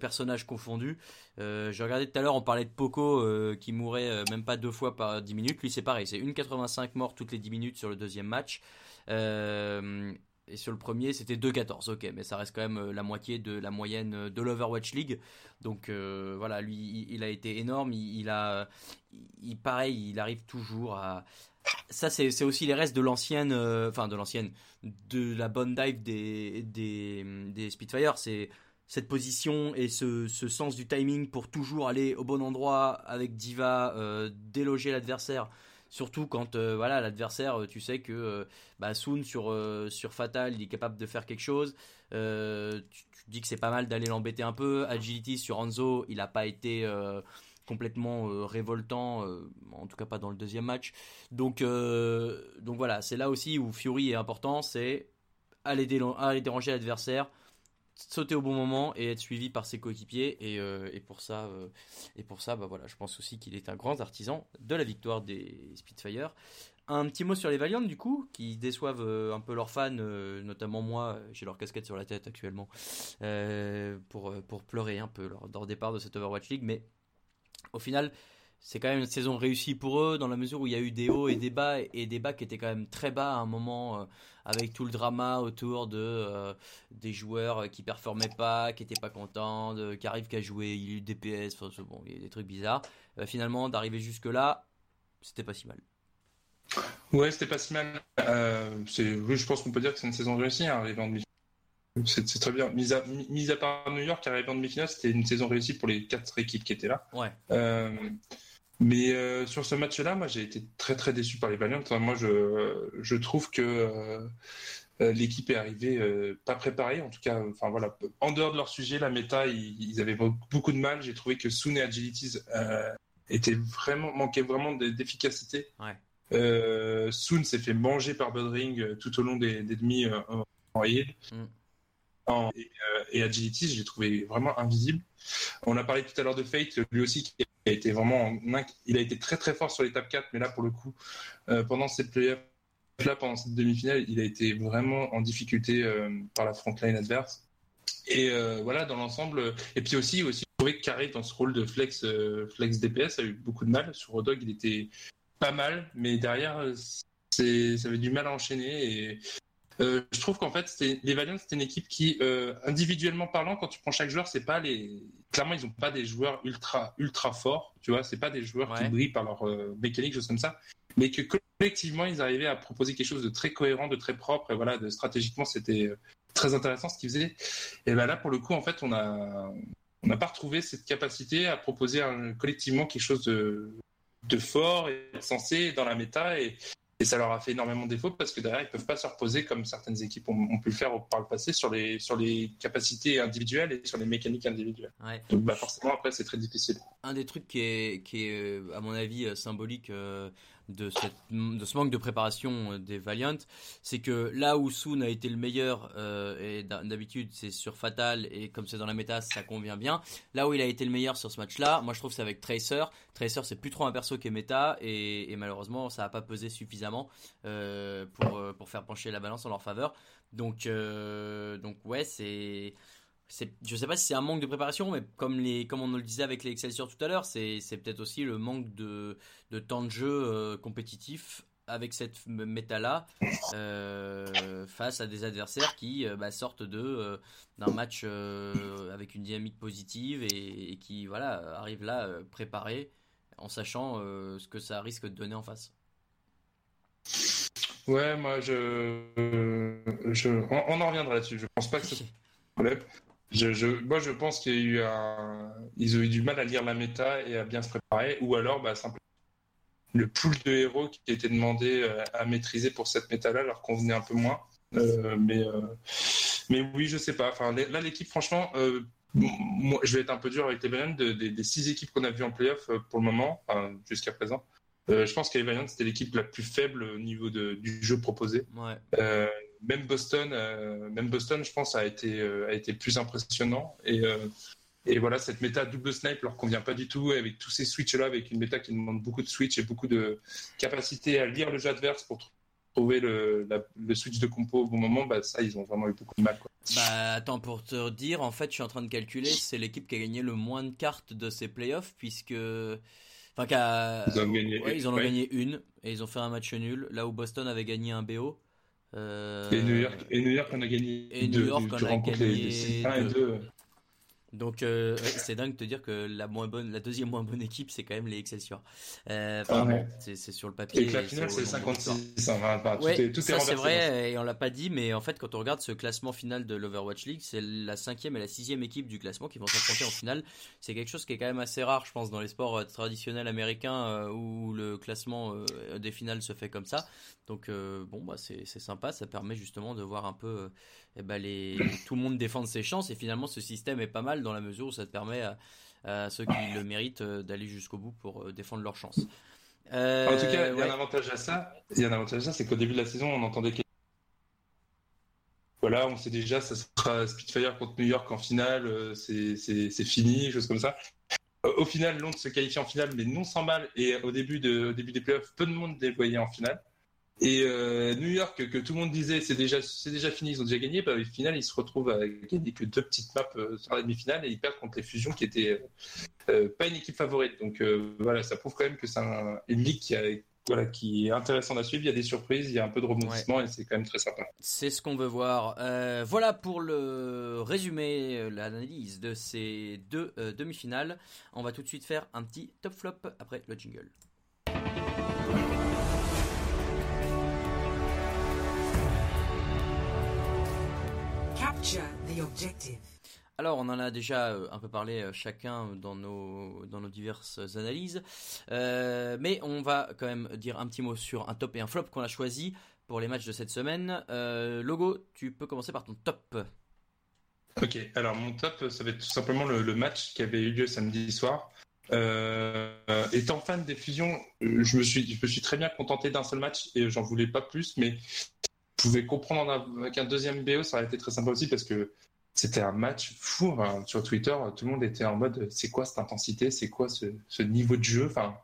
personnage confondu. J'ai regardé tout à l'heure, on parlait de Poco qui mourait même pas deux fois par 10 minutes. Lui, c'est pareil, c'est 1,85 morts toutes les 10 minutes sur le deuxième match. Et sur le premier, c'était 2,14. Ok, mais ça reste quand même euh, la moitié de la moyenne euh, de l'Overwatch League. Donc euh, voilà, lui, il, a été énorme. Il, a, il, pareil, il arrive toujours à. Ça, c'est aussi les restes de l'ancienne, enfin de l'ancienne, de la bonne dive des des, des Spitfire. C'est cette position et ce, ce sens du timing pour toujours aller au bon endroit avec Diva, déloger l'adversaire Surtout quand euh, voilà l'adversaire, euh, tu sais que euh, bah, Soon sur, euh, sur Fatal, il est capable de faire quelque chose. Tu, dis que c'est pas mal d'aller l'embêter un peu. Agility sur Hanzo, il n'a pas été complètement révoltant, en tout cas pas dans le deuxième match. Donc, voilà, c'est là aussi où Fury est important, c'est aller déranger l'adversaire, sauter au bon moment et être suivi par ses coéquipiers. Et, euh, et pour ça, euh, et pour ça, bah voilà, je pense aussi qu'il est un grand artisan de la victoire des Spitfire. Un petit mot sur les Valiant du coup, qui déçoivent euh, un peu leurs fans, notamment moi, j'ai leur casquette sur la tête actuellement, pour, pour pleurer un peu leur départ de cette Overwatch League, mais au final, c'est quand même une saison réussie pour eux, dans la mesure où il y a eu des hauts et des bas, et des bas qui étaient quand même très bas à un moment, euh, avec tout le drama autour de euh, des joueurs qui performaient pas, qui étaient pas contents, qui arrivent qu'à jouer, il y a eu DPS, enfin, c'est bon, il y a des trucs bizarres. Euh, finalement, d'arriver jusque là, c'était pas si mal. Ouais, c'était pas si mal. Oui, je pense qu'on peut dire que c'est une saison réussie, hein, demi c'est, très bien. Mis à, mis- mis à part New York, arriver en demi-finale, c'était une saison réussie pour les quatre équipes qui étaient là. Ouais. Euh, mais euh, sur ce match-là, moi, j'ai été très très déçu par les Valiant. Enfin, moi, je, je trouve que euh, l'équipe est arrivée pas préparée. En tout cas, enfin voilà, en dehors de leur sujet, la méta, ils, ils avaient beaucoup de mal. J'ai trouvé que Soon et Agilities étaient vraiment manquaient vraiment d'efficacité. Ouais. Soon s'est fait manger par Buddring euh, tout au long des, des demi en- en heal. Mm. Euh, et Agility, je l'ai trouvé vraiment invisible. On a parlé tout à l'heure de Fate, lui aussi qui a été vraiment, il a été très très fort sur l'étape 4, mais là pour le coup, euh, pendant playoff, là pendant cette demi-finale, il a été vraiment en difficulté euh, par la frontline adverse. Et voilà, dans l'ensemble, et puis aussi, aussi, je trouvais que Carré dans ce rôle de flex, flex DPS a eu beaucoup de mal. Sur Rodog, il était pas mal, mais derrière, ça avait du mal à enchaîner. Euh, je trouve qu'en fait, les Valiants, c'était une équipe qui, euh, individuellement parlant, quand tu prends chaque joueur, c'est pas les, clairement, ils ont pas des joueurs ultra, ultra forts, tu vois, c'est pas des joueurs Ouais. qui brillent par leur euh, mécanique, choses comme ça, mais que collectivement, ils arrivaient à proposer quelque chose de très cohérent, de très propre, et voilà, de, stratégiquement, c'était euh, très intéressant ce qu'ils faisaient. Et ben là, pour le coup, en fait, on a, on n'a pas retrouvé cette capacité à proposer un- collectivement quelque chose de, de fort et de sensé dans la méta et, et ça leur a fait énormément défaut parce que derrière ils peuvent pas se reposer comme certaines équipes ont, ont pu le faire par le passé sur les sur les capacités individuelles et sur les mécaniques individuelles. Ouais. Donc bah forcément après c'est très difficile. Un des trucs qui est, qui est euh, à mon avis, euh, symbolique euh, de, ce manque de préparation euh, des Valiant, c'est que là où Soon a été le meilleur, euh, et d'ha- d'habitude c'est sur Fatal, et comme c'est dans la méta, ça convient bien, là où il a été le meilleur sur ce match-là, moi je trouve c'est avec Tracer. Tracer c'est plus trop un perso qui est méta, et, malheureusement ça a pas pesé suffisamment euh, pour, pour faire pencher la balance en leur faveur. Donc, donc ouais, c'est je sais pas si c'est un manque de préparation, mais comme les, comme on le disait avec les Excelsior tout à l'heure, c'est, peut-être aussi le manque de, de temps de jeu euh, compétitif avec cette méta-là euh, face à des adversaires qui euh, bah, sortent de euh, d'un match avec une dynamique positive et, et qui voilà arrivent là préparés en sachant ce que ça risque de donner en face. Ouais moi je, je on, on en reviendra là-dessus. Je pense pas que c'est [LAUGHS] un problème. Je, je, moi je pense qu'il y a eu un ils ont eu du mal à lire la méta et à bien se préparer ou alors bah simplement le pool de héros qui était demandé euh, à maîtriser pour cette méta-là leur convenait un peu moins. Euh, mais, euh, mais oui, je sais pas. Enfin, là, l'équipe, franchement, euh, moi, je vais être un peu dur avec les Valiants. De, des, des six équipes qu'on a vues en playoff pour le moment, enfin, jusqu'à présent, je pense que les Valiants, c'était l'équipe la plus faible au niveau de, du jeu proposé. Ouais. Même Boston, euh, même Boston, je pense, a été, euh, a été plus impressionnant. Et, euh, et voilà, cette méta double snipe leur convient pas du tout. Avec tous ces switches-là, avec une méta qui demande beaucoup de switch et beaucoup de capacité à lire le jeu adverse pour trouver le, la- le switch de compo au bon moment, bah, ça, ils ont vraiment eu beaucoup de mal. Quoi. Bah attends pour te dire, en fait, je suis en train de calculer, c'est l'équipe qui a gagné le moins de cartes de ces playoffs puisque, enfin, Ils ont gagné ouais, une, ils en ont ouais. gagné une et ils ont fait un match nul. Là où Boston avait gagné un BO. Euh, Et New York, et New York, on a gagné et. New York, tu on a rencontres les- gagné les 1 et deux. 2. Donc euh, ouais, c'est dingue de te dire que la moins bonne, la deuxième moins bonne équipe, c'est quand même les Excelsior. Euh, Ah ouais. c'est sur le papier. Et que la finale, c'est nombre de victoires. 56. Enfin, enfin, tout Ouais, est, tout ça c'est vrai et on l'a pas dit, mais en fait quand on regarde ce classement final de l'Overwatch League, c'est la cinquième et la sixième équipe du classement qui vont s'affronter en finale. C'est quelque chose qui est quand même assez rare, je pense, dans les sports euh, traditionnels américains euh, où le classement euh, des finales se fait comme ça. Donc euh, bon bah c'est c'est sympa, ça permet justement de voir un peu euh, eh ben, les [COUGHS] tout le monde défendre ses chances et finalement ce système est pas mal dans la mesure où ça te permet à, à ceux qui le méritent euh, d'aller jusqu'au bout pour euh, défendre leurs chances. Euh, En tout cas, il y a un avantage à ça. Il y a un avantage à ça, c'est qu'au début de la saison, on entendait que voilà, on sait déjà, ça sera Spitfire contre New York en finale, c'est fini, choses comme ça. Au final, Londres se qualifie en finale, mais non sans mal. Et au début, de, au début des playoffs, peu de monde les voyait en finale. Et euh, New York, que tout le monde disait c'est déjà, c'est déjà fini, ils ont déjà gagné, bah, au final, ils se retrouvent à gagner que deux petites maps euh, sur la demi-finale et ils perdent contre les Fusions qui étaient euh, euh, pas une équipe favorite. Donc voilà, ça prouve quand même que c'est un- une ligue qui, a, voilà, qui est intéressante à suivre. Il y a des surprises, il y a un peu de rebondissement et c'est quand même très sympa. C'est ce qu'on veut voir. Euh, voilà pour le résumé, l'analyse de ces deux euh, demi-finales. On va tout de suite faire un petit top flop après le jingle. Capture the objective. Alors, on en a déjà euh, un peu parlé euh, chacun dans nos, dans nos diverses analyses, Euh, mais on va quand même dire un petit mot sur un top et un flop qu'on a choisi pour les matchs de cette semaine. Euh, Logo, tu peux commencer par ton top. Ok, alors mon top, ça va être tout simplement le, le match qui avait eu lieu samedi soir. Euh, étant fan des fusions, je me suis, je me suis très bien contenté d'un seul match et j'en voulais pas plus, mais pouvais comprendre en- avec un deuxième BO, ça aurait été très sympa aussi parce que c'était un match fou. Sur Twitter, tout le monde était en mode c'est quoi cette intensité, c'est quoi ce, niveau de jeu, enfin,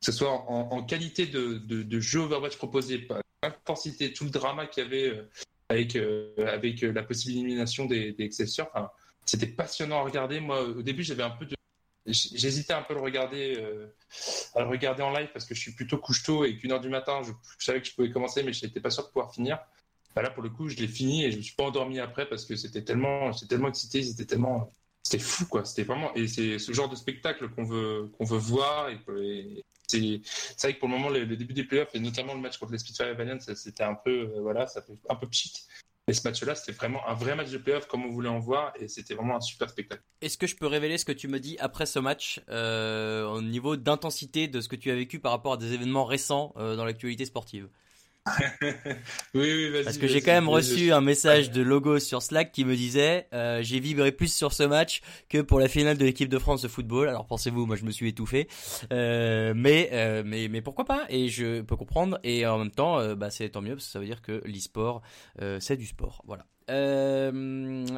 que ce soit en, qualité de, de, de jeu Overwatch proposé, l'intensité, tout le drama qu'il y avait euh, avec, euh, avec euh, la possible élimination des, des. Enfin, c'était passionnant à regarder. Moi, au début, j'avais un peu de. J'hésitais un peu à le regarder, à le regarder en live parce que je suis plutôt couche-tôt et qu'une heure du matin, je, je savais que je pouvais commencer, mais je n'étais pas sûr de pouvoir finir. Bah là, pour le coup, je l'ai fini et je me suis pas endormi après parce que c'était tellement, j'étais tellement excité, c'était tellement, c'était fou quoi. C'était vraiment et c'est ce genre de spectacle qu'on veut qu'on veut voir c'est c'est vrai que pour le moment, le, le début des playoffs et notamment le match contre les Spitfire Valiant, c'était un peu euh, voilà, ça fait un peu pchit. Et ce match-là, c'était vraiment un vrai match de playoff comme on voulait en voir et c'était vraiment un super spectacle. Est-ce que je peux révéler ce que tu me dis après ce match euh, au niveau d'intensité de ce que tu as vécu par rapport à des événements récents euh, dans l'actualité sportive? [LAUGHS] Oui. Parce que j'ai quand même reçu un message de Logo sur Slack qui me disait euh, j'ai vibré plus sur ce match que pour la finale de l'équipe de France de football. Alors pensez-vous, moi je me suis étouffé, Euh, mais euh, mais mais pourquoi pas? Et je peux comprendre. Et en même temps, bah c'est tant mieux parce que ça veut dire que l'e-sport c'est du sport. Voilà. Euh,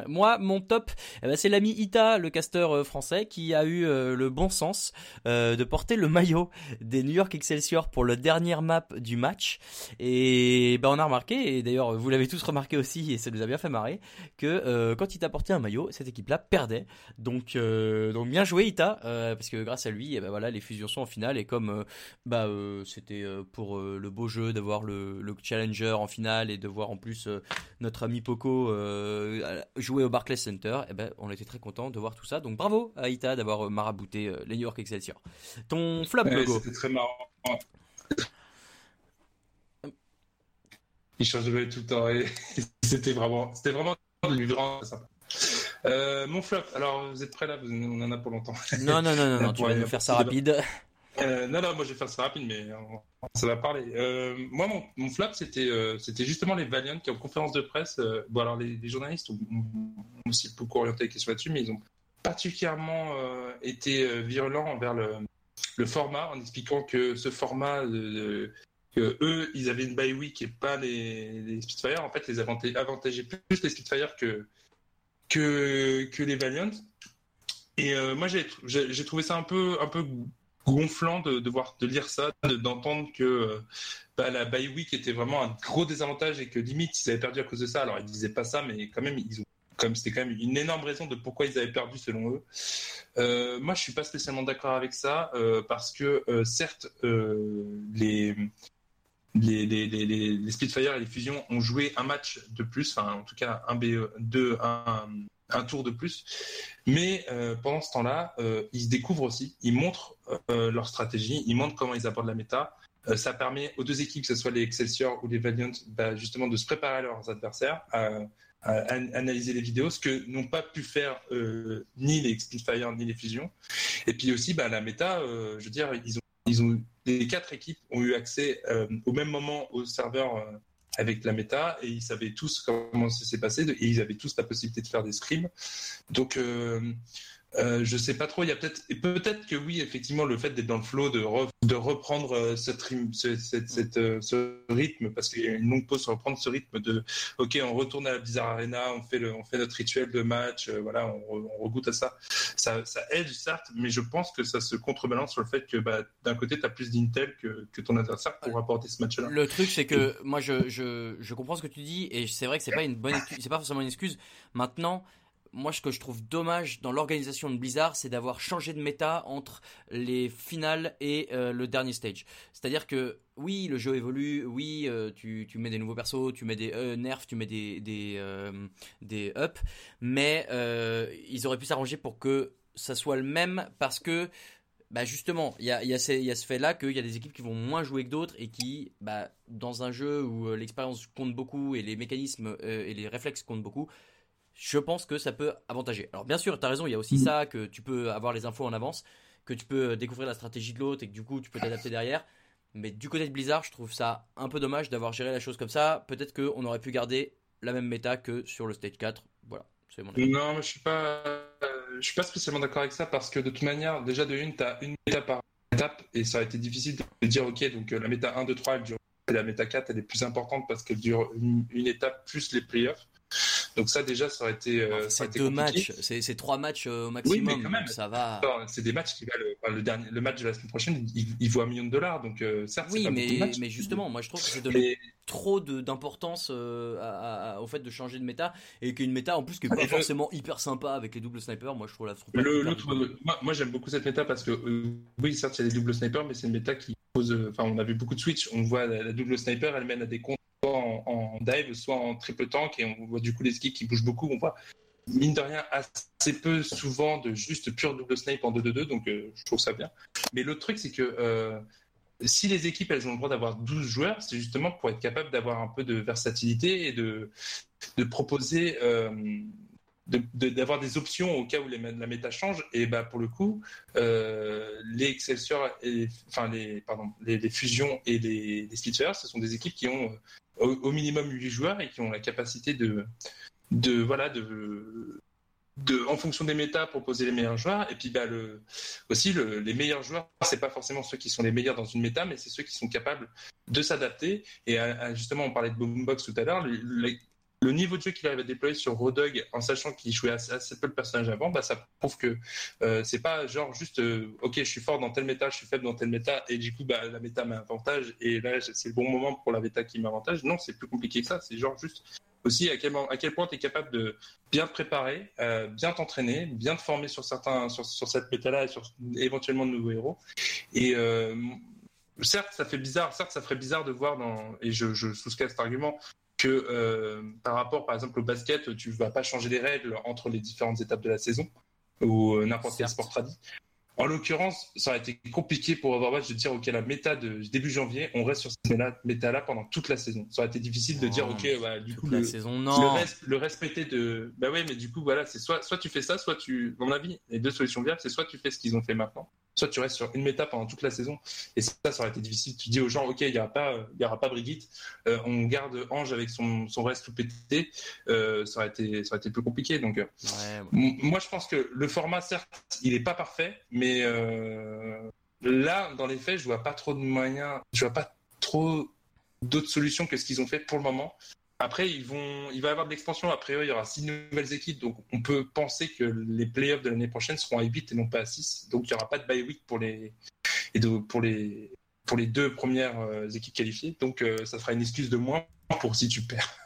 moi, mon top, eh ben, c'est l'ami Ita, le casteur euh, français, qui a eu euh, le bon sens de porter le maillot des New York Excelsior pour le dernier map du match. Et ben, on a remarqué, et d'ailleurs vous l'avez tous remarqué aussi, et ça nous a bien fait marrer, que quand il t'a porté un maillot, cette équipe-là perdait. Donc, donc bien joué Ita, parce que grâce à lui, eh ben, les fusions sont en finale, et comme bah c'était pour le beau jeu d'avoir le, le challenger en finale et de voir en plus notre ami Poco euh, jouer au Barclays Center, eh ben, on était très content de voir tout ça. Donc bravo à Ita d'avoir euh, marabouté euh, les New York Excelsior. Ton flop Ouais, logo. C'était très marrant. [LAUGHS] Il change de tout le temps et [LAUGHS] c'était vraiment, c'était vraiment vraiment très sympa. Euh, mon flop. Alors, vous êtes prêts là? Vous- On en a pour longtemps. Non, non, non, non, [LAUGHS] non, tu vas nous faire ça rapide. Euh, non, non, moi je vais faire ça rapide, mais euh, ça va parler. Euh, moi, mon, mon euh, c'était justement les Valiant qui, en conférence de presse, bon, alors les, journalistes ont, ont aussi beaucoup orienté les questions là-dessus, mais ils ont particulièrement été virulents envers le, format, en expliquant que ce format, euh, que eux, ils avaient une bye week et pas les, les. En fait, les avantageaient, plus les Spitfire que, que, les Valiant. Et moi, j'ai trouvé ça un peu, un peu gonflant de, de voir de lire ça, de- d'entendre que euh, bah, la bye week était vraiment un gros désavantage et que limite ils avaient perdu à cause de ça. Alors ils disaient pas ça, mais quand même ils ont comme c'était quand même une énorme raison de pourquoi ils avaient perdu selon eux. Euh, moi je suis pas spécialement d'accord avec ça euh, parce que certes les les, les, les, les, et les Fusions ont joué un match de plus, enfin en tout cas un BE, deux, un, un tour de plus. Mais euh, pendant ce temps-là, euh, ils se découvrent aussi, ils montrent euh, leur stratégie, ils montrent comment ils abordent la méta. Ça permet aux deux équipes, que ce soit les Excelsior ou les Valiant, bah, justement de se préparer à leurs adversaires, à, à an- analyser les vidéos, ce que n'ont pas pu faire ni les Spitfire ni les Fusions. Et puis aussi, bah, la méta, je veux dire, ils ont, ils ont, les quatre équipes ont eu accès au même moment au serveur avec la méta et ils savaient tous comment ça s'est passé et ils avaient tous la possibilité de faire des scrims. Donc, euh, euh, je sais pas trop. Il y a peut-être, peut-être que oui, effectivement, le fait d'être dans le flow, de, re- de reprendre euh, ce, trim- ce, cette- cette, euh, ce rythme, parce qu'il y a une longue pause, reprendre ce rythme de, ok, on retourne à la Blizzard Arena, on fait le, on fait notre rituel de match, euh, voilà, on, re- on regoute à ça. ça. Ça aide certes, mais je pense que ça se contrebalance sur le fait que, bah, d'un côté, tu as plus d'intel que, que ton adversaire pour apporter ce match-là. Le truc, c'est que moi, je, je, je comprends ce que tu dis et c'est vrai que c'est pas une bonne, c'est pas forcément une excuse. Maintenant, moi, ce que je trouve dommage dans l'organisation de Blizzard, c'est d'avoir changé de méta entre les finales et euh, le dernier stage. C'est-à-dire que oui, le jeu évolue, oui, euh, tu, tu mets des nouveaux persos, tu mets des euh, nerfs, tu mets des des des up, mais ils auraient pu s'arranger pour que ça soit le même parce que bah justement, il y a, y, a y a ce fait-là qu'il y a des équipes qui vont moins jouer que d'autres et qui, bah, dans un jeu où l'expérience compte beaucoup et les mécanismes et les réflexes comptent beaucoup, je pense que ça peut avantager. Alors bien sûr, tu as raison, il y a aussi ça, que tu peux avoir les infos en avance, que tu peux découvrir la stratégie de l'autre et que du coup tu peux t'adapter [LAUGHS] derrière. Mais du côté de Blizzard, je trouve ça un peu dommage d'avoir géré la chose comme ça. Peut-être qu'on aurait pu garder la même méta que sur le stage 4. Voilà, c'est mon avis. Non, mais je suis pas, je suis pas spécialement d'accord avec ça parce que de toute manière, déjà de une, tu as une méta par étape et ça aurait été difficile de dire, ok, donc euh, la méta 1, 2, 3, elle dure, et la méta 4, elle est plus importante parce qu'elle dure une, une étape plus les playoffs. Donc ça, déjà, ça aurait été, euh, c'est deux compliqué. matchs, c'est trois matchs euh, au Oui, maximum, mais quand même. ça va. C'est des matchs qui valent, enfin, le dernier, le match de la semaine prochaine, il, il vaut un million de dollars, donc euh, certes, c'est Oui, pas de mais, mais justement, moi je trouve que c'est donner Mais- trop d'importance euh, au fait de changer de méta et qu'une méta en plus qui est Ah, pas le- forcément hyper sympa avec les doubles snipers. Moi je trouve la trouve Le- euh, moi, moi, j'aime beaucoup cette méta parce que euh, oui certes il y a des doubles snipers mais c'est une méta qui pose enfin on a vu beaucoup de switch on voit la, la double sniper elle mène à des comptes en, dive soit en triple tank et on voit du coup les skis qui bougent beaucoup. On voit mine de rien assez peu souvent de juste pure double snipe en 2-2-2 donc euh, je trouve ça bien. Mais l'autre truc c'est que euh, si les équipes elles ont le droit d'avoir 12 joueurs c'est justement pour être capable d'avoir un peu de versatilité et de, de proposer euh, d'avoir des options au cas où la méta change et bah pour le coup euh, les Excelsior enfin les pardon les, fusions et les, les ce sont des équipes qui ont euh, au, au minimum 8 joueurs et qui ont la capacité de de voilà de en fonction des méta, proposer les meilleurs joueurs. Et puis, bah, aussi, le- les meilleurs joueurs, c'est pas forcément ceux qui sont les meilleurs dans une méta, mais c'est ceux qui sont capables de s'adapter. Et à- justement, on parlait de Boombox tout à l'heure. Le- niveau de jeu qu'il arrive à déployer sur Rodog en sachant qu'il jouait assez, peu le personnage avant, bah, ça prouve que euh, c'est pas genre juste euh, ok je suis fort dans telle méta, je suis faible dans telle méta et du coup bah, la méta m'avantage et là c'est le bon moment pour la méta qui m'avantage. Non, c'est plus compliqué que ça. C'est genre juste aussi à quel, point tu es capable de bien te préparer, euh, bien t'entraîner, bien te former sur certains sur, cette méta-là et sur éventuellement de nouveaux héros. Et euh, certes, ça fait bizarre, certes, ça ferait bizarre de voir dans et je, je souscris cet argument que euh, par rapport par exemple au basket, tu vas pas changer les règles entre les différentes étapes de la saison ou euh, n'importe quel sport tradit. En l'occurrence, ça aurait été compliqué pour Overwatch de dire ok la méta de début janvier, on reste sur cette méta là pendant toute la saison. Ça aurait été difficile de dire ok bah, du coup la le, saison, le, non. res- le respecter de bah ouais mais du coup voilà c'est soit soit tu fais ça soit tu mon avis les deux solutions viables c'est soit tu fais ce qu'ils ont fait maintenant soit tu restes sur une méta pendant toute la saison et ça ça aurait été difficile tu dis aux gens ok il y aura pas il y aura pas Brigitte euh, on garde Ange avec son son reste tout pété euh, ça aurait été ça aurait été plus compliqué donc euh, Ouais, Moi, je pense que le format, certes, il est pas parfait, mais euh, là, dans les faits, je vois pas trop de moyens, je vois pas trop d'autres solutions que ce qu'ils ont fait pour le moment. Après, ils vont, il va y avoir de l'expansion. A priori, il y aura six nouvelles équipes, donc on peut penser que les playoffs de l'année prochaine seront à 8 et non pas à 6. Donc, il y aura pas de bye week pour les et pour les pour les deux premières euh, équipes qualifiées. Donc, euh, ça sera une excuse de moins pour si tu perds.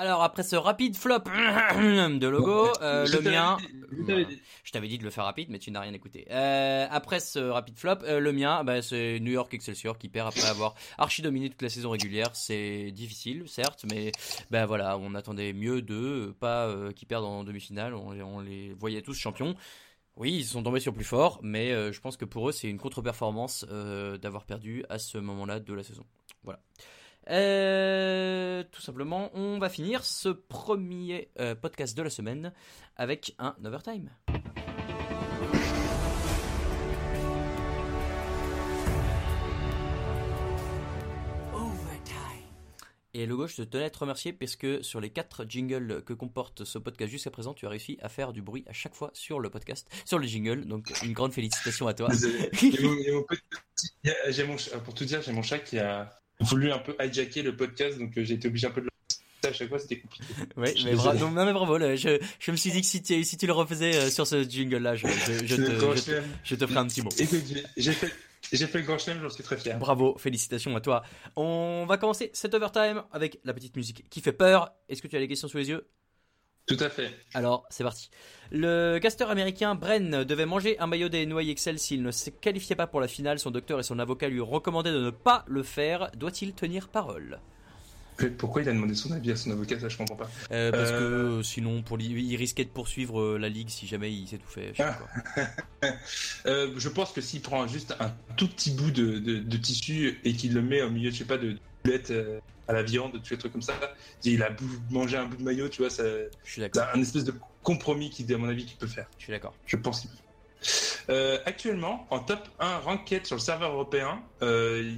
Alors après ce rapide flop de logo, euh, le mien, dit, je t'avais dit. de le faire rapide, mais tu n'as rien écouté. Euh, après ce rapide flop, euh, le mien, bah, c'est New York Excelsior qui perd après avoir archi dominé toute la saison régulière. C'est difficile, certes, mais ben voilà, on attendait mieux d'eux, pas qu'ils perdent en demi-finale. On, on les voyait tous champions. Oui, ils sont tombés sur plus fort, mais euh, je pense que pour eux, c'est une contre-performance euh, d'avoir perdu à ce moment-là de la saison. Voilà. Euh, tout simplement, on va finir ce premier euh, podcast de la semaine avec un overtime. Et Logo, je te tenais à te remercier parce que sur les quatre jingles que comporte ce podcast jusqu'à présent, tu as réussi à faire du bruit à chaque fois sur le podcast, sur le jingle. Donc, une grande félicitation à toi. Mon- [LAUGHS] mon j'ai mon pour tout dire, j'ai mon chat qui a voulu un peu hijacker le podcast, donc euh, j'ai été obligé un peu de le à chaque fois, c'était compliqué. Oui, mais, bra- non, non, mais bravo. là, je, je me suis dit que si tu, si tu le refaisais euh, sur ce jingle-là, je, je, te, je, te, ferai un petit mot. Écoute, j'ai- j'ai fait, j'ai fait le grand chelem, j'en suis très fier. Bravo, félicitations à toi. On va commencer cet overtime avec la petite musique qui fait peur. Est-ce que tu as des questions sous les yeux? Tout à fait. Alors, c'est parti. Le casteur américain Bren devait manger un maillot des Excel s'il ne se qualifiait pas pour la finale. Son docteur et son avocat lui recommandaient de ne pas le faire. Doit-il tenir parole? Pourquoi il a demandé son avis à son avocat? Ça, je comprends pas. Euh, Parce Euh. que euh, sinon, pour lui, il risquait de poursuivre euh, la ligue si jamais il s'étouffait. je. [LAUGHS] Euh, je pense que s'il prend juste un tout petit bout de, de- de tissu et qu'il le met au milieu, je sais pas, de boulettes euh, à la viande, tous les trucs comme ça, il a mangé un bout de maillot, tu vois, ça- Je suis d'accord. c'est un espèce de compromis qui, à mon avis, qu'il peut faire. Je suis d'accord. Je pense qu'il peut. Euh, actuellement, en top 1 ranked sur le serveur européen, euh,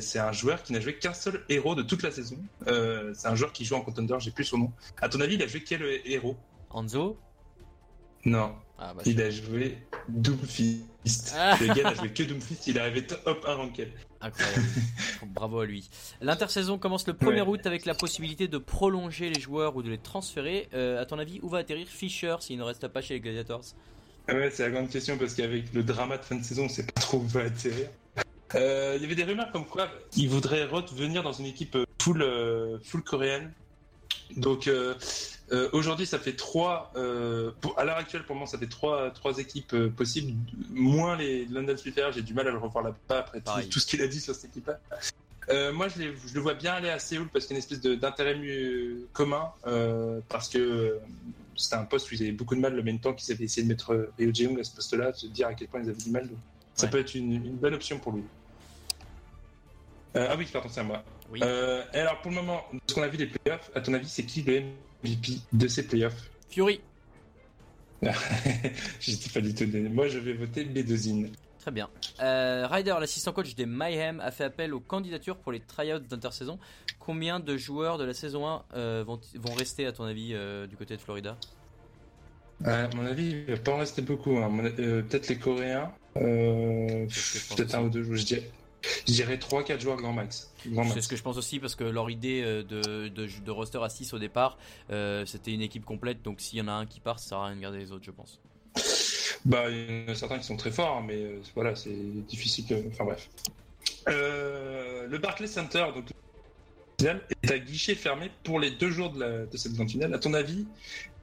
c'est un joueur qui n'a joué qu'un seul héros de toute la saison. Euh, c'est un joueur qui joue en contender, j'ai plus son nom. À ton avis, il a joué quel héros? Anzo? Non, Ah bah, il a joué Doomfist. Ah. Le gars n'a joué que Doomfist, il est arrivé top 1 ranked. Incroyable. [LAUGHS] Bravo à lui. L'intersaison commence le 1er Ouais. août avec la possibilité de prolonger les joueurs ou de les transférer. Euh, à ton avis, où va atterrir Fischer s'il ne reste pas chez les Gladiators? Ah Ouais, c'est la grande question parce qu'avec le drama de fin de saison, on sait pas trop où va atterrir. Euh, Il y avait des rumeurs comme quoi il voudrait revenir dans une équipe euh, full, euh, full coréenne. Donc euh, euh, aujourd'hui, ça fait trois. euh, pour- à l'heure actuelle, pour moi, ça fait trois, trois équipes possibles. Moins les London Splitters, j'ai du mal à le revoir là-bas après tout, ce qu'il a dit sur cette équipe-là. Euh, moi, je, le vois bien aller à Séoul parce qu'il y a une espèce d'intérêt mu- commun. euh, parce que c'était un poste où ils avaient beaucoup de mal le même temps qu'ils avaient essayé de mettre Ryo Jeong à ce poste-là, de se dire à quel point ils avaient du mal. Donc, ça peut être une, une bonne option pour lui. Euh, ah oui, pardon, c'est à moi. Oui. Euh, et alors, pour le moment, ce qu'on a vu des playoffs, à ton avis, c'est qui le MVP de ces playoffs Fury. [LAUGHS] J'étais pas du tout donné. Moi, je vais voter Bedozine. Très bien. Euh, Ryder, l'assistant coach des Mayhem, a fait appel aux candidatures pour les tryouts d'intersaison. Combien de joueurs de la saison 1 euh, vont, vont rester, à ton avis, euh, du côté de Florida? À mon avis, il va pas en rester beaucoup. hein. Peut-être les Coréens. Peut-être un ou deux. Je dirais, je dirais 3-4 joueurs grand max. C'est ce que je pense aussi parce que leur idée euh, de, de, de roster à 6 au départ, euh, c'était une équipe complète. Donc s'il y en a un qui part, ça sert à rien de garder les autres, je pense. Bah, il y en a certains qui sont très forts, mais euh, voilà, c'est difficile. de- Enfin bref. Euh, le Barclays Center, donc est à guichet fermé pour les deux jours de, la- de cette grande finale. À ton avis,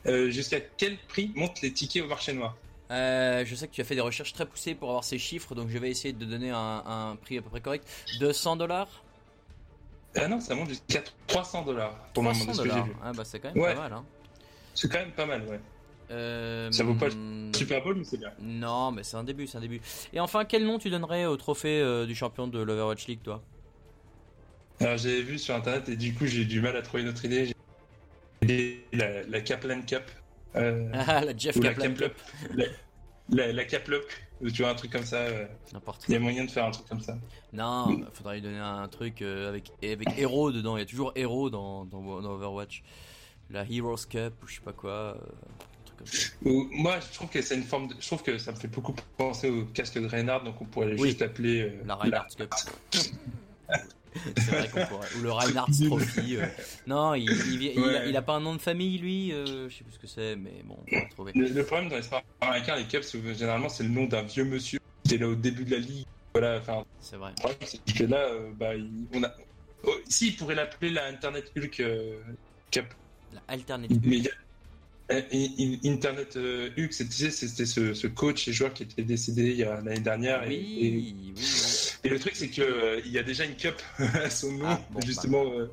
jusqu'à quel prix montent les tickets au marché noir? Euh, je sais que tu as fait des recherches très poussées pour avoir ces chiffres, donc je vais essayer de donner un, un prix à peu près correct. 200 dollars? Ah non, ça monte jusqu'à 300 dollars pour le moment de 300 ce que j'ai vu. Ah bah c'est quand même Ouais. pas mal. Hein. C'est quand même pas mal, ouais. Euh, Ça vaut pas hmm, Super Bowl, mais c'est bien. Non, mais c'est un début, c'est un début. Et enfin, quel nom tu donnerais au trophée euh, du champion de l'Overwatch League, toi? Alors j'avais vu sur internet et du coup j'ai du mal à trouver notre idée. J'ai la, la Kaplan Cup. Euh, Ah, la Jeff la Kaplan. La, la, la Kaplup, tu vois, un truc comme ça. euh, N'importe Il y a moyen de faire un truc comme ça. Non, bah, faudrait lui donner un truc euh, avec, avec héros dedans. Il y a toujours héros dans, dans, dans Overwatch. La Heroes Cup ou je sais pas quoi. un truc comme ça. Moi, je trouve que c'est une forme. De... Je trouve que ça me fait beaucoup penser au casque de Reinhardt, donc on pourrait Oui. juste l'appeler. euh, La Reinhardt Cup. [LAUGHS] [LAUGHS] C'est vrai qu'on pourrait. Ou le [LAUGHS] Reinhardt Trophy. euh. Non, il, il, il- il a, Ouais. il a pas un nom de famille, lui. euh, je sais plus ce que c'est, mais bon, on va trouver. Le, le problème dans les sports américains, les que généralement, c'est le nom d'un vieux monsieur qui était là au début de la ligue. Voilà, enfin, C'est vrai. le problème, c'est que là, euh, bah, il- on a. Oh, si, il pourrait l'appeler la Internet Hulk euh, Cup. La alternate Mais euh, in- Internet sais, c'était ce, ce coach et joueur qui était décédé l'année dernière. et- Oui, et, oui, oui. Et le truc, c'est que euh, il y a déjà une cup [LAUGHS] à son nom, Ah, bon, bah. justement. euh,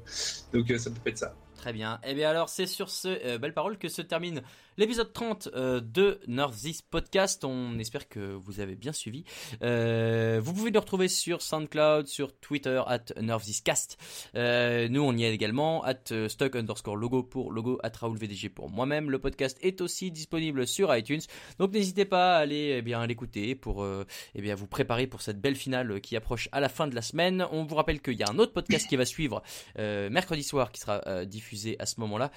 donc euh, ça peut être ça. Très bien. Et bien alors, c'est sur ce euh, belle parole que se termine l'épisode 30 euh, de Northeast Podcast. On espère que vous avez bien suivi. Euh, vous pouvez nous retrouver sur SoundCloud, sur Twitter, at NortheastCast. Euh, nous, on y est également, at euh, stock underscore logo pour logo, at Raoul VDG pour moi-même. Le podcast est aussi disponible sur iTunes. Donc n'hésitez pas à aller eh l'écouter pour eh bien, vous préparer pour cette belle finale qui approche à la fin de la semaine. On vous rappelle qu'il y a un autre podcast qui va suivre mercredi soir qui sera diffusé à ce moment-là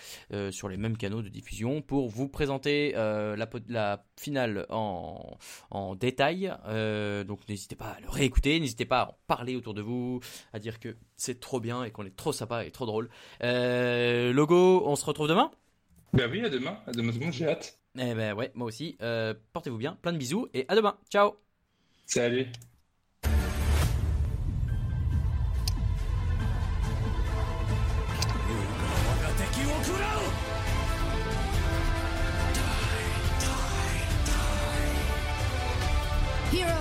sur les mêmes canaux de diffusion pour vous présenter euh, la, finale en, en détail. Euh, donc n'hésitez pas à le réécouter, n'hésitez pas à en parler autour de vous, à dire que c'est trop bien et qu'on est trop sympa et trop drôle. Euh, logo, on se retrouve demain? Bah oui, à demain. À demain tout le monde, j'ai hâte. Eh ben ouais, moi aussi. Portez-vous bien, plein de bisous et à demain. Ciao Salut.